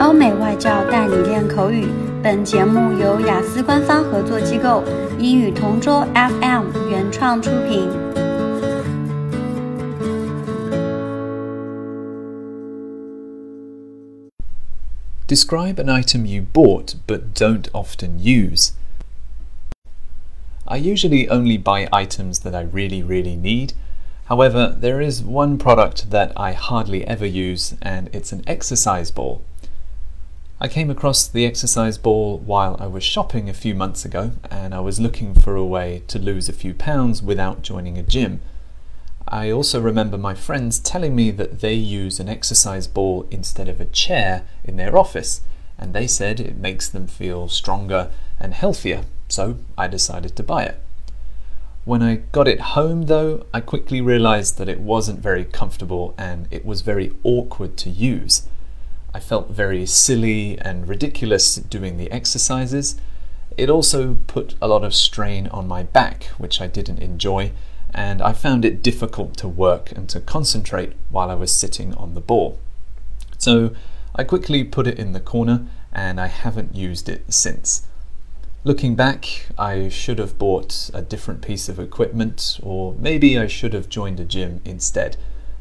欧美外教带你练口语。本节目由雅思官方合作机构英语同桌 FM 原创出品。Describe an item you bought but don't often use. I usually only buy items that I really, really need. However, there is one product that I hardly ever use, and it's an exercise ball. I came across the exercise ball while I was shopping a few months ago, and I was looking for a way to lose a few pounds without joining a gym. I also remember my friends telling me that they use an exercise ball instead of a chair in their office, and they said it makes them feel stronger and healthier, so I decided to buy it. When I got it home, though, I quickly realized that it wasn't very comfortable and it was very awkward to use. I felt very silly and ridiculous doing the exercises. It also put a lot of strain on my back, which I didn't enjoy, and I found it difficult to work and to concentrate while I was sitting on the ball. So I quickly put it in the corner and I haven't used it since. Looking back, I should have bought a different piece of equipment, or maybe I should have joined a gym instead.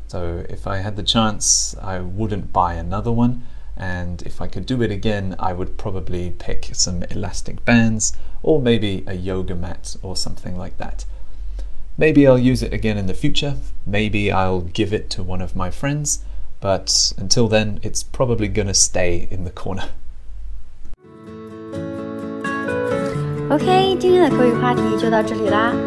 So, if I had the chance, I wouldn't buy another one, and if I could do it again, I would probably pick some elastic bands, or maybe a yoga mat, or something like that. Maybe I'll use it again in the future, maybe I'll give it to one of my friends, but until then, it's probably gonna stay in the corner. OK，今天的口语话题就到这里啦。